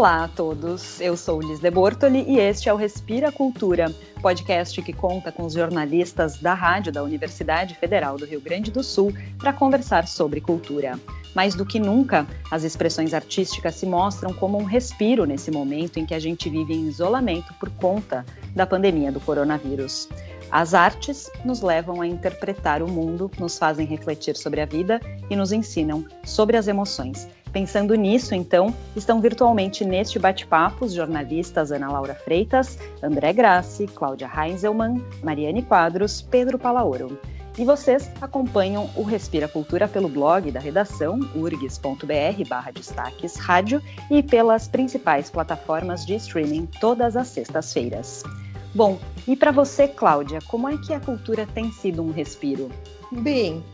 Olá a todos, eu sou Liz de Bortoli e este é o Respira Cultura, podcast que conta com os jornalistas da rádio da Universidade Federal do Rio Grande do Sul para conversar sobre cultura. Mais do que nunca, as expressões artísticas se mostram como um respiro nesse momento em que a gente vive em isolamento por conta da pandemia do coronavírus. As artes nos levam a interpretar o mundo, nos fazem refletir sobre a vida e nos ensinam sobre as emoções. Pensando nisso, então, estão virtualmente neste bate-papo os jornalistas Ana Laura Freitas, André Grassi, Cláudia Heinzelmann, Mariane Quadros, Pedro Palaoro. E vocês acompanham o Respira Cultura pelo blog da redação urgs.br barra destaques rádio e pelas principais plataformas de streaming todas as sextas-feiras. Bom, e para você, Cláudia, como é que a cultura tem sido um respiro? Bem,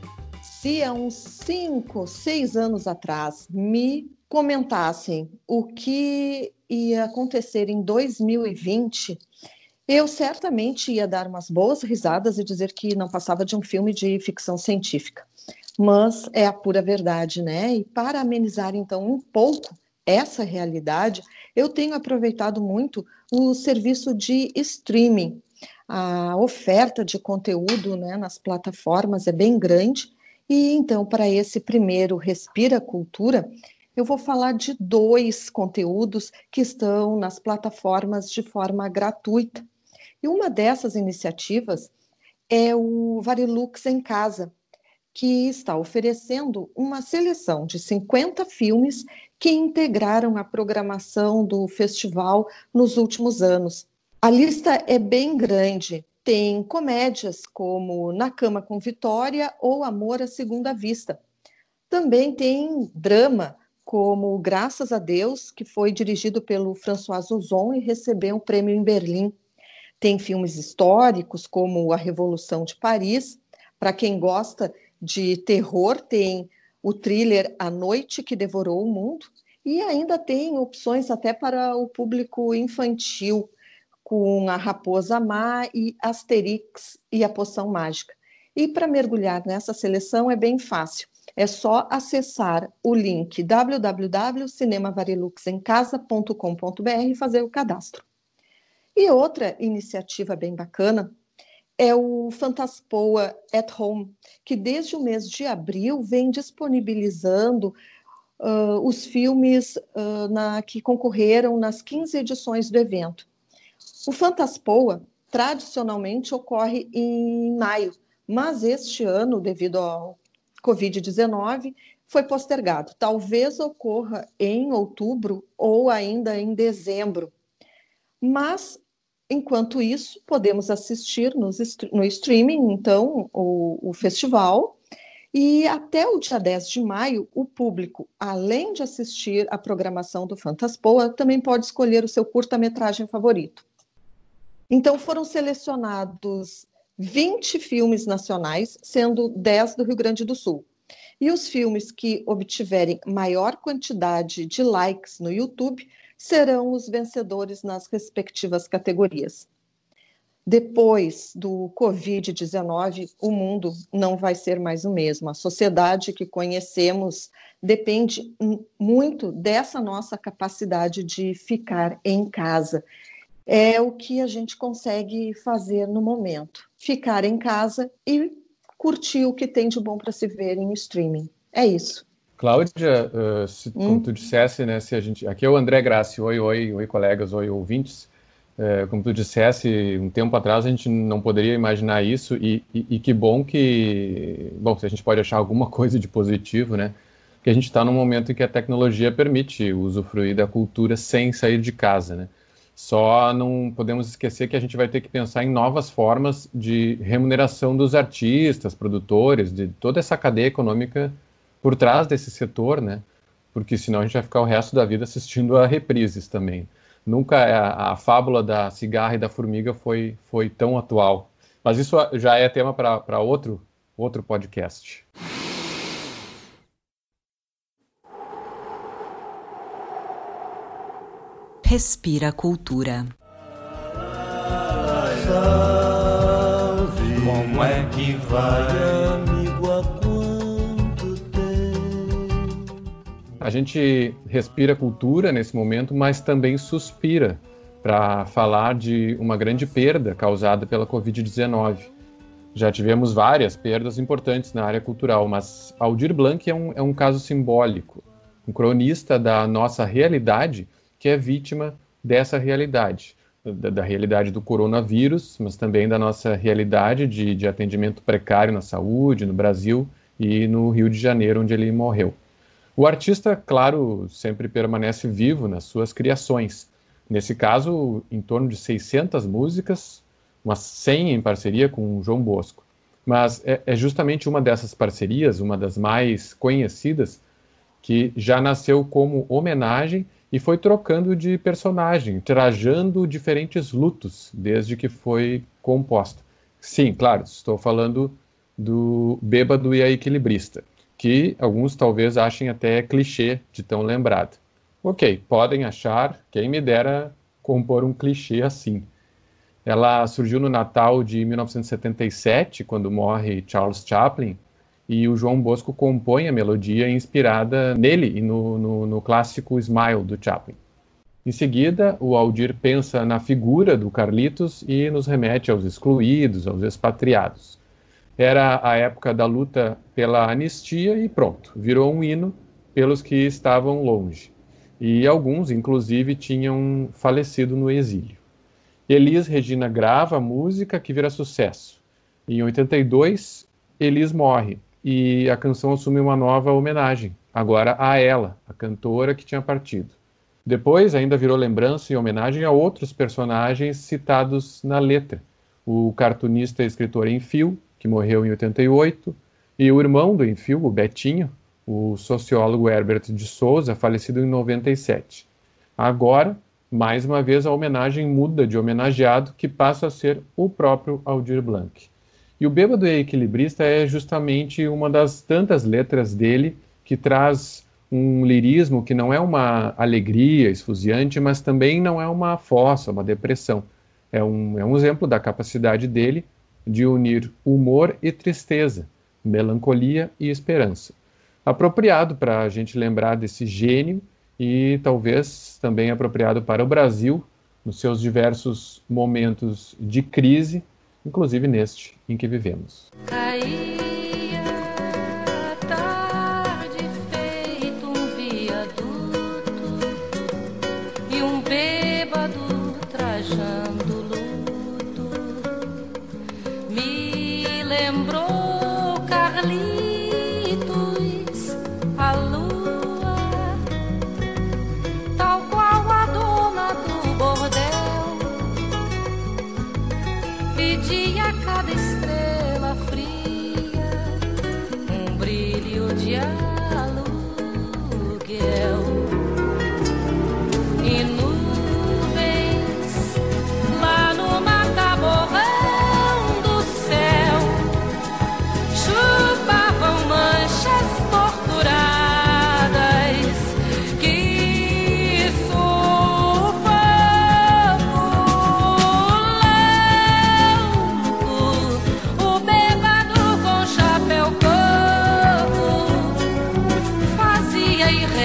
se há uns cinco, seis anos atrás me comentassem o que ia acontecer em 2020, eu certamente ia dar umas boas risadas e dizer que não passava de um filme de ficção científica. Mas é a pura verdade, né? E para amenizar então um pouco essa realidade, eu tenho aproveitado muito o serviço de streaming. A oferta de conteúdo né, nas plataformas é bem grande. E então, para esse primeiro Respira Cultura, eu vou falar de dois conteúdos que estão nas plataformas de forma gratuita. E uma dessas iniciativas é o Varilux em Casa, que está oferecendo uma seleção de 50 filmes que integraram a programação do festival nos últimos anos. A lista é bem grande. Tem comédias como Na Cama com Vitória ou Amor à Segunda Vista. Também tem drama como Graças a Deus, que foi dirigido pelo François Ozon e recebeu um prêmio em Berlim. Tem filmes históricos, como A Revolução de Paris. Para quem gosta de terror, tem o thriller A Noite que Devorou o Mundo. E ainda tem opções até para o público infantil, com A Raposa Má e Asterix e a Poção Mágica. E para mergulhar nessa seleção é bem fácil. É só acessar o link www.cinemavariluxemcasa.com.br e fazer o cadastro. E outra iniciativa bem bacana é o Fantaspoa at Home, que desde o mês de abril vem disponibilizando uh, os filmes uh, na, que concorreram nas 15 edições do evento. O Fantaspoa tradicionalmente ocorre em maio, mas este ano, devido ao Covid-19, foi postergado. Talvez ocorra em outubro ou ainda em dezembro. Mas Enquanto isso, podemos assistir no streaming, então, o, o festival. E até o dia 10 de maio, o público, além de assistir a programação do Fantaspoa, também pode escolher o seu curta-metragem favorito. Então, foram selecionados 20 filmes nacionais, sendo 10 do Rio Grande do Sul. E os filmes que obtiverem maior quantidade de likes no YouTube serão os vencedores nas respectivas categorias. Depois do Covid-19, o mundo não vai ser mais o mesmo. A sociedade que conhecemos depende muito dessa nossa capacidade de ficar em casa. É o que a gente consegue fazer no momento: ficar em casa e curtir o que tem de bom para se ver em streaming. É isso. Cláudia, uh, se, hum. como tu dissesse, né, se a gente, aqui é o André Grassi, oi, oi, oi colegas, oi ouvintes, uh, como tu dissesse, um tempo atrás a gente não poderia imaginar isso e, e, e, que bom que, bom, se a gente pode achar alguma coisa de positivo, né, que a gente está num momento em que a tecnologia permite usufruir da cultura sem sair de casa, né, só não podemos esquecer que a gente vai ter que pensar em novas formas de remuneração dos artistas, produtores, de toda essa cadeia econômica por trás desse setor, né? Porque senão a gente vai ficar o resto da vida assistindo a reprises também. Nunca a, a fábula da cigarra e da formiga foi, foi tão atual. Mas isso já é tema para outro, outro podcast. Respira Cultura. Como é que vai? gente respira cultura nesse momento, mas também suspira para falar de uma grande perda causada pela Covid-19. Já tivemos várias perdas importantes na área cultural, mas Aldir Blanc é um, é um caso simbólico, um cronista da nossa realidade que é vítima dessa realidade, da, da realidade do coronavírus, mas também da nossa realidade de, de atendimento precário na saúde no Brasil e no Rio de Janeiro, onde ele morreu. O artista, claro, sempre permanece vivo nas suas criações. Nesse caso, em torno de 600 músicas, umas 100 em parceria com o João Bosco. Mas é, é justamente uma dessas parcerias, uma das mais conhecidas, que já nasceu como homenagem e foi trocando de personagem, trajando diferentes lutos desde que foi composta. Sim, claro, estou falando do Bêbado e a Equilibrista que alguns talvez achem até clichê de tão lembrado. Ok, podem achar, quem me dera compor um clichê assim. Ela surgiu no Natal de 1977, quando morre Charles Chaplin, e o João Bosco compõe a melodia inspirada nele e no, no, no clássico Smile do Chaplin. Em seguida, o Aldir pensa na figura do Carlitos e nos remete aos excluídos, aos expatriados. Era a época da luta pela anistia e pronto, virou um hino pelos que estavam longe. E alguns, inclusive, tinham falecido no exílio. Elis Regina grava a música que vira sucesso. Em 82, Elis morre e a canção assume uma nova homenagem, agora a ela, a cantora que tinha partido. Depois ainda virou lembrança e homenagem a outros personagens citados na letra. O cartunista e escritor Enfio, que morreu em 88, e o irmão do Enfio, o Betinho, o sociólogo Herbert de Souza, falecido em 97. Agora, mais uma vez, a homenagem muda de homenageado, que passa a ser o próprio Aldir Blanc. E o Bêbado e Equilibrista é justamente uma das tantas letras dele que traz um lirismo que não é uma alegria esfuziante, mas também não é uma fossa, uma depressão. É um, é um exemplo da capacidade dele de unir humor e tristeza, melancolia e esperança. Apropriado para a gente lembrar desse gênio e talvez também apropriado para o Brasil nos seus diversos momentos de crise, inclusive neste em que vivemos.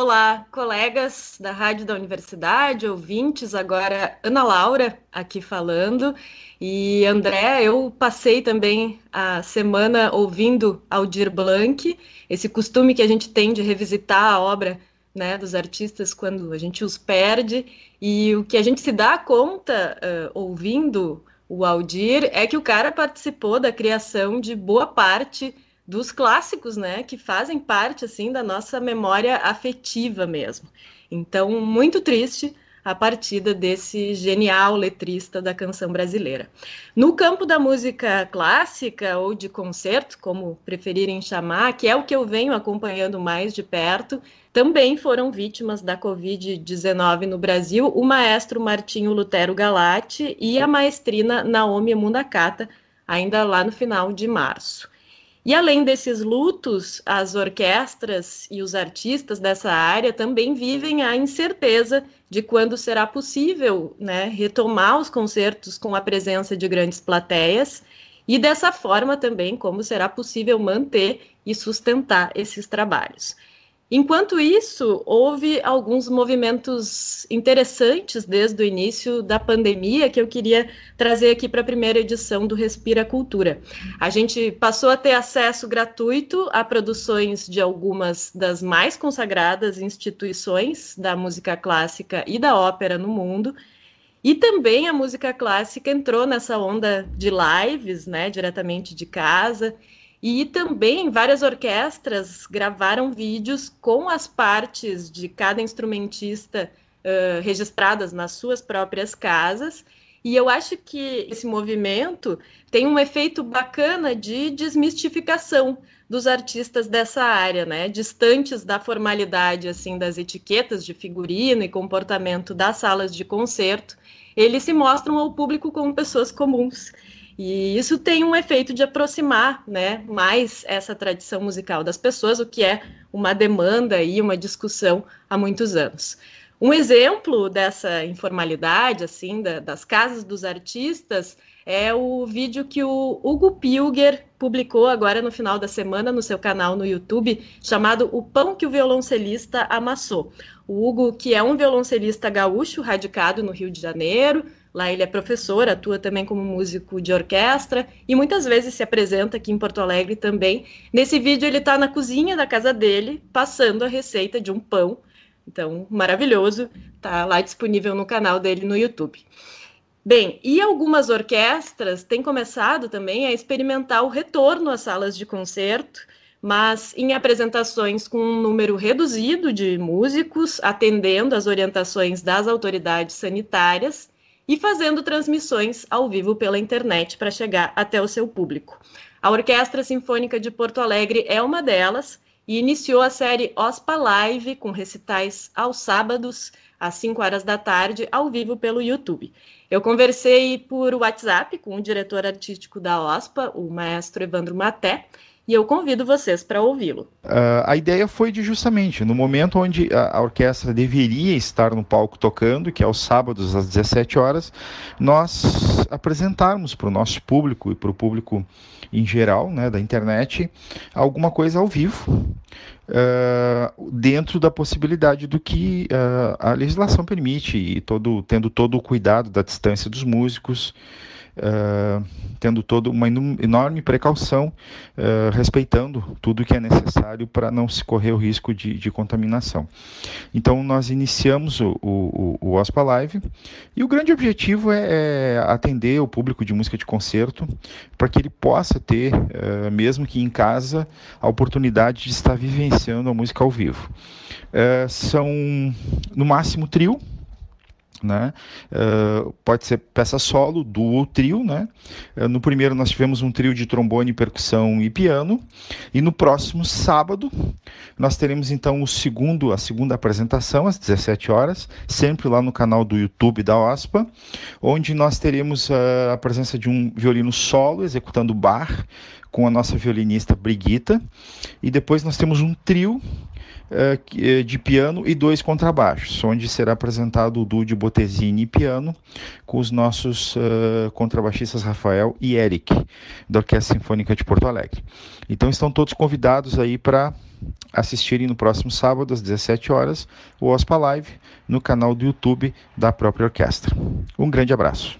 Olá, colegas da Rádio da Universidade, ouvintes, agora Ana Laura aqui falando. E André, eu passei também a semana ouvindo Aldir Blanc, esse costume que a gente tem de revisitar a obra né, dos artistas quando a gente os perde. E o que a gente se dá conta uh, ouvindo o Aldir é que o cara participou da criação de boa parte dos clássicos, né, que fazem parte assim da nossa memória afetiva mesmo. Então, muito triste a partida desse genial letrista da canção brasileira. No campo da música clássica ou de concerto, como preferirem chamar, que é o que eu venho acompanhando mais de perto, também foram vítimas da Covid-19 no Brasil o maestro Martinho Lutero Galati e a maestrina Naomi Mundakata, ainda lá no final de março. E além desses lutos, as orquestras e os artistas dessa área também vivem a incerteza de quando será possível né, retomar os concertos com a presença de grandes plateias e dessa forma também como será possível manter e sustentar esses trabalhos. Enquanto isso, houve alguns movimentos interessantes desde o início da pandemia que eu queria trazer aqui para a primeira edição do Respira Cultura. A gente passou a ter acesso gratuito a produções de algumas das mais consagradas instituições da música clássica e da ópera no mundo. E também a música clássica entrou nessa onda de lives, né, diretamente de casa. E também várias orquestras gravaram vídeos com as partes de cada instrumentista uh, registradas nas suas próprias casas. E eu acho que esse movimento tem um efeito bacana de desmistificação dos artistas dessa área, né? Distantes da formalidade assim das etiquetas de figurino e comportamento das salas de concerto, eles se mostram ao público como pessoas comuns e isso tem um efeito de aproximar né, mais essa tradição musical das pessoas, o que é uma demanda e uma discussão há muitos anos. Um exemplo dessa informalidade, assim, da, das casas dos artistas, é o vídeo que o Hugo Pilger publicou agora no final da semana no seu canal no YouTube, chamado O Pão que o Violoncelista Amassou. O Hugo, que é um violoncelista gaúcho radicado no Rio de Janeiro, Lá ele é professor, atua também como músico de orquestra e muitas vezes se apresenta aqui em Porto Alegre também. Nesse vídeo ele está na cozinha da casa dele, passando a receita de um pão. Então, maravilhoso, está lá disponível no canal dele no YouTube. Bem, e algumas orquestras têm começado também a experimentar o retorno às salas de concerto, mas em apresentações com um número reduzido de músicos, atendendo às orientações das autoridades sanitárias e fazendo transmissões ao vivo pela internet para chegar até o seu público. A Orquestra Sinfônica de Porto Alegre é uma delas e iniciou a série OSPA Live com recitais aos sábados às 5 horas da tarde, ao vivo pelo YouTube. Eu conversei por WhatsApp com o diretor artístico da OSPA, o maestro Evandro Maté, e eu convido vocês para ouvi-lo. Uh, a ideia foi de justamente no momento onde a, a, orquestra deveria estar no palco tocando, que é aos sábados às 17 horas, nós apresentarmos para o nosso público e para o público em geral, né, da internet, alguma coisa ao vivo, uh, dentro da possibilidade do que uh, a legislação permite e todo, tendo todo o cuidado da distância dos músicos uh, tendo toda uma enorme precaução, uh, respeitando tudo que é necessário para não se correr o risco de, de contaminação. Então, nós iniciamos o, o, o OSPA Live e o grande objetivo é, é atender o público de música de concerto para que ele possa ter, uh, mesmo que em casa, a oportunidade de estar vivenciando a música ao vivo. são, no máximo, trio né? Uh, pode ser peça solo, duo ou trio, né? Uh, no primeiro nós tivemos um trio de trombone, percussão e piano, e no próximo sábado nós teremos então o segundo, a segunda apresentação às 17 horas, sempre lá no canal do YouTube da OSPA, onde nós teremos uh, a presença de um violino solo executando bar com a nossa violinista Brigitta, e depois nós temos um trio de piano e dois contrabaixos, onde será apresentado o duo de Botesini e piano com os nossos uh, contrabaixistas Rafael e Eric, da Orquestra Sinfônica de Porto Alegre. Então estão todos convidados aí para assistirem no próximo sábado, às 17 horas, o OSPA Live no canal do YouTube da própria orquestra. Um grande abraço.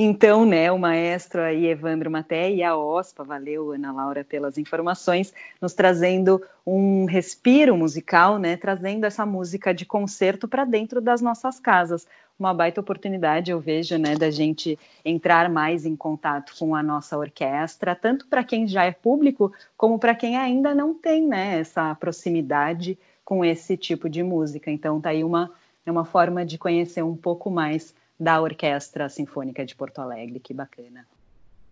Então, né, o maestro aí, Evandro Maté, e a OSPA, valeu, Ana Laura, pelas informações, nos trazendo um respiro musical, né, trazendo essa música de concerto para dentro das nossas casas. Uma baita oportunidade, eu vejo, né, da gente entrar mais em contato com a nossa orquestra, tanto para quem já é público, como para quem ainda não tem, né, essa proximidade com esse tipo de música. Então, tá aí uma, é uma forma de conhecer um pouco mais da Orquestra Sinfônica de Porto Alegre. Que bacana.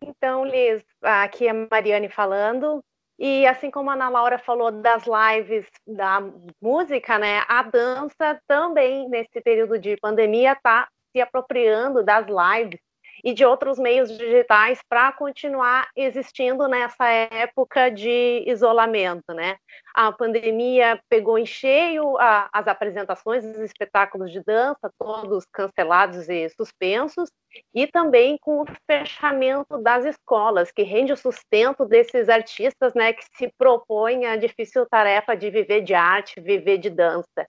Então, Liz, aqui é a Mariane falando. E assim como a Ana Laura falou das lives da música, né, a dança também, nesse período de pandemia, está se apropriando das lives e de outros meios digitais para continuar existindo nessa época de isolamento, né? A pandemia pegou em cheio a, as apresentações dos espetáculos de dança, todos cancelados e suspensos, e também com o fechamento das escolas, que rende o sustento desses artistas, né, que se propõem a difícil tarefa de viver de arte, viver de dança.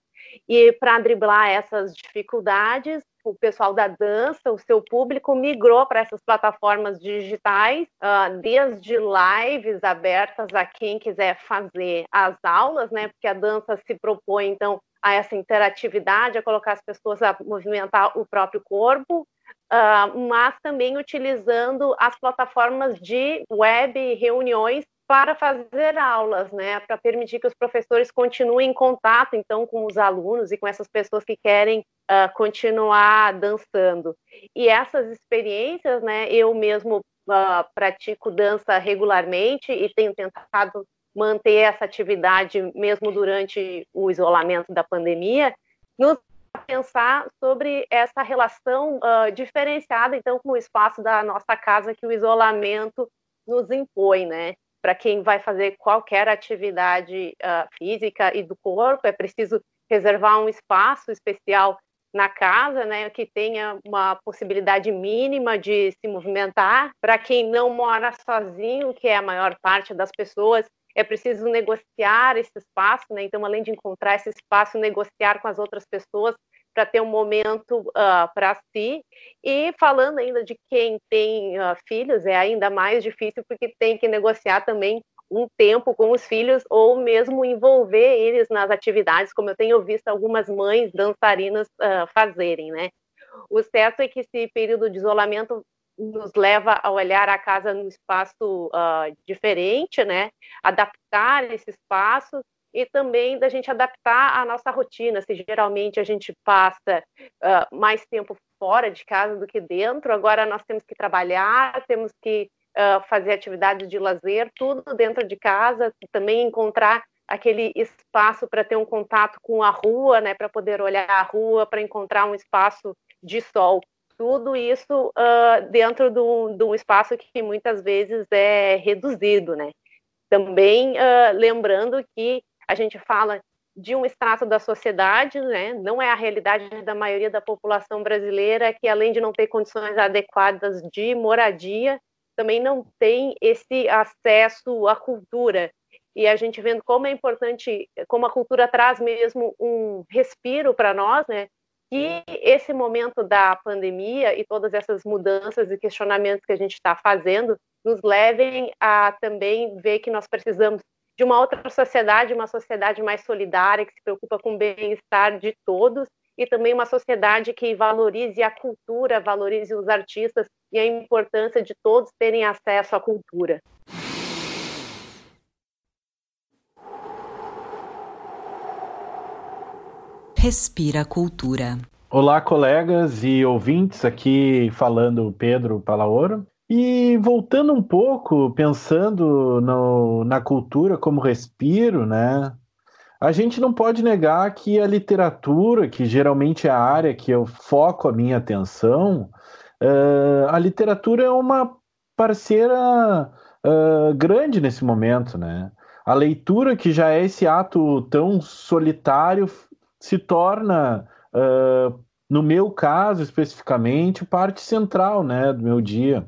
E para driblar essas dificuldades, o pessoal da dança, o seu público migrou para essas plataformas digitais, uh, desde lives abertas a quem quiser fazer as aulas, né? Porque a dança se propõe então a essa interatividade, a colocar as pessoas a movimentar o próprio corpo, uh, mas também utilizando as plataformas de web reuniões para fazer aulas, né, para permitir que os professores continuem em contato, então, com os alunos e com essas pessoas que querem uh, continuar dançando. E essas experiências, né, eu mesmo uh, pratico dança regularmente e tenho tentado manter essa atividade mesmo durante o isolamento da pandemia, nos pensar sobre essa relação uh, diferenciada, então, com o espaço da nossa casa que o isolamento nos impõe, né? Para quem vai fazer qualquer atividade uh, física e do corpo, é preciso reservar um espaço especial na casa, né, que tenha uma possibilidade mínima de se movimentar. Para quem não mora sozinho, que é a maior parte das pessoas, é preciso negociar esse espaço, né? Então, além de encontrar esse espaço, negociar com as outras pessoas para ter um momento uh, ah, para si. E falando ainda de quem tem uh, filhos, é ainda mais difícil porque tem que negociar também um tempo com os filhos ou mesmo envolver eles nas atividades, como eu tenho visto algumas mães dançarinas uh, fazerem, né? O certo é que esse período de isolamento nos leva a olhar a casa num espaço uh, diferente, né? Adaptar esse espaço e também da gente adaptar a nossa rotina. Se geralmente a gente passa uh, mais tempo fora de casa do que dentro, agora nós temos que trabalhar, temos que uh, fazer atividades de lazer, tudo dentro de casa, também encontrar aquele espaço para ter um contato com a rua, né, para poder olhar a rua, para encontrar um espaço de sol. Tudo isso uh, dentro de um espaço que muitas vezes é reduzido, né? Também uh, lembrando que a gente fala de um extrato da sociedade, né? não é a realidade da maioria da população brasileira, que além de não ter condições adequadas de moradia, também não tem esse acesso à cultura. E a gente vendo como é importante, como a cultura traz mesmo um respiro para nós, né? Que esse momento da pandemia e todas essas mudanças e questionamentos que a gente está fazendo nos levem a também ver que nós precisamos de uma outra sociedade, uma sociedade mais solidária, que se preocupa com o bem-estar de todos, e também uma sociedade que valorize a cultura, valorize os artistas e a importância de todos terem acesso à cultura. Respira Cultura. Olá, colegas e ouvintes, aqui falando Pedro Palaoro. E voltando um pouco, pensando no, na cultura como respiro, né? A gente não pode negar que a literatura, que geralmente é a área que eu foco a minha atenção, uh, a literatura é uma parceira uh, grande nesse momento, né? A leitura, que já é esse ato tão solitário, se torna, uh, no meu caso especificamente, parte central, né, do meu dia.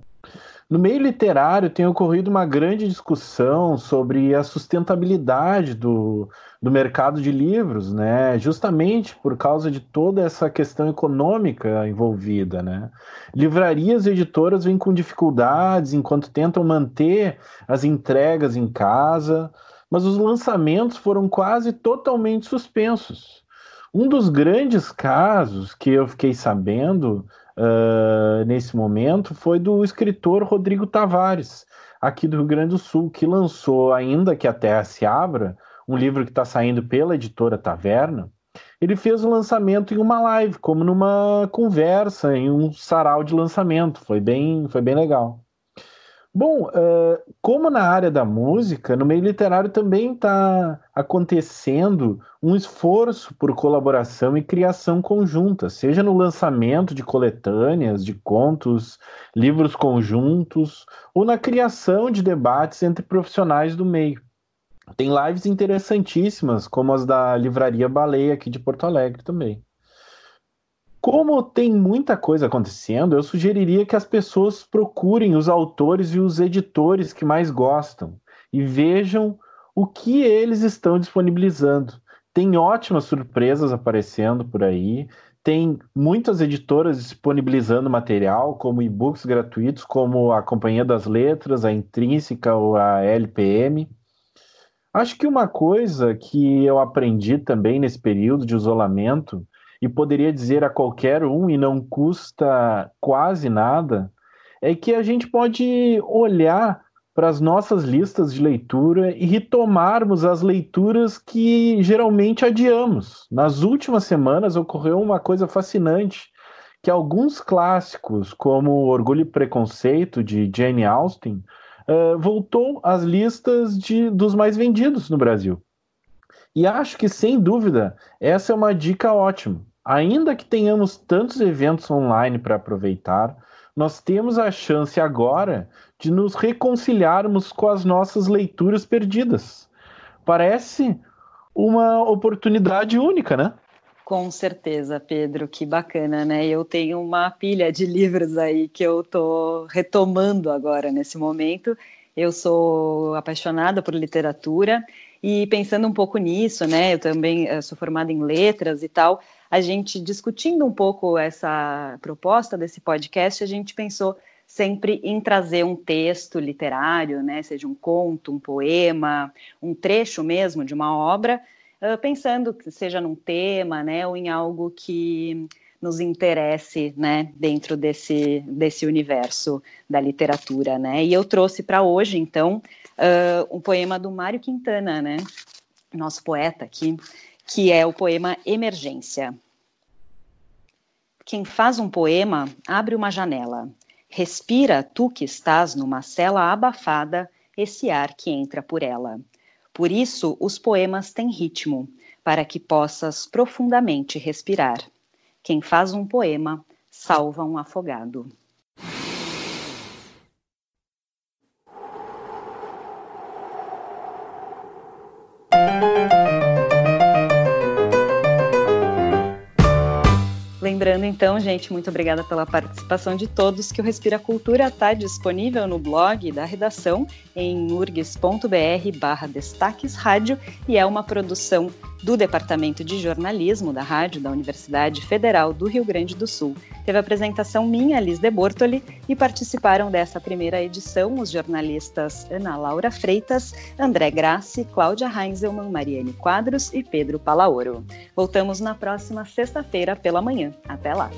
No meio literário tem ocorrido uma grande discussão sobre a sustentabilidade do, do mercado de livros, né? Justamente por causa de toda essa questão econômica envolvida, né? Livrarias e editoras vêm com dificuldades enquanto tentam manter as entregas em casa, mas os lançamentos foram quase totalmente suspensos. Um dos grandes casos que eu fiquei sabendo uh, nesse momento foi do escritor Rodrigo Tavares, aqui do Rio Grande do Sul, que lançou, ainda que a Terra se abra, um livro que está saindo pela editora Taverna. Ele fez o lançamento em uma live, como numa conversa, em um sarau de lançamento. Foi bem, foi bem legal. Bom, uh, como na área da música, no meio literário também está acontecendo um esforço por colaboração e criação conjunta, seja no lançamento de coletâneas, de contos, livros conjuntos, ou na criação de debates entre profissionais do meio. Tem lives interessantíssimas, como as da Livraria Baleia aqui de Porto Alegre também. Como tem muita coisa acontecendo, eu sugeriria que as pessoas procurem os autores e os editores que mais gostam e vejam o que eles estão disponibilizando. Tem ótimas surpresas aparecendo por aí, tem muitas editoras disponibilizando material, como e-books gratuitos, como a Companhia das Letras, a Intrínseca ou a LPM. Acho que uma coisa que eu aprendi também nesse período de isolamento e poderia dizer a qualquer um, e não custa quase nada, é que a gente pode olhar para as nossas listas de leitura e retomarmos as leituras que geralmente adiamos. Nas últimas semanas ocorreu uma coisa fascinante, que alguns clássicos, como Orgulho e Preconceito, de Jane Austen, uh, voltou às listas de, dos mais vendidos no Brasil. E acho que, sem dúvida, essa é uma dica ótima ainda que tenhamos tantos eventos online para aproveitar, nós temos a chance agora de nos reconciliarmos com as nossas leituras perdidas. Parece uma oportunidade única, né? Com certeza, Pedro, que bacana, né? Eu tenho uma pilha de livros aí que eu tô retomando agora nesse momento. Eu sou apaixonada por literatura e pensando um pouco nisso, né? Eu também eu sou formada em letras e tal a gente discutindo um pouco essa proposta desse podcast, a gente pensou sempre em trazer um texto literário, né, seja um conto, um poema, um trecho mesmo de uma obra, pensando que seja num tema, né, ou em algo que nos interesse, né, dentro desse, desse universo da literatura, né, e eu trouxe para hoje, então, uh, um poema do Mário Quintana, né, nosso poeta aqui, que é o poema Emergência. Quem faz um poema abre uma janela. Respira, tu que estás numa cela abafada, esse ar que entra por ela. Por isso, os poemas têm ritmo, para que possas profundamente respirar. Quem faz um poema salva um afogado. Lembrando então, gente, muito obrigada pela participação de todos, que o Respira Cultura está disponível no blog da redação em urgs.br barra destaques rádio e é uma produção do Departamento de Jornalismo da Rádio da Universidade Federal do Rio Grande do Sul. Teve a apresentação minha, Liz de Bortoli, e participaram dessa primeira edição os jornalistas Ana Laura Freitas, André Grassi, Cláudia Heinzelmann, Mariane Quadros e Pedro Palaoro. Voltamos na próxima sexta-feira pela manhã. Até lá!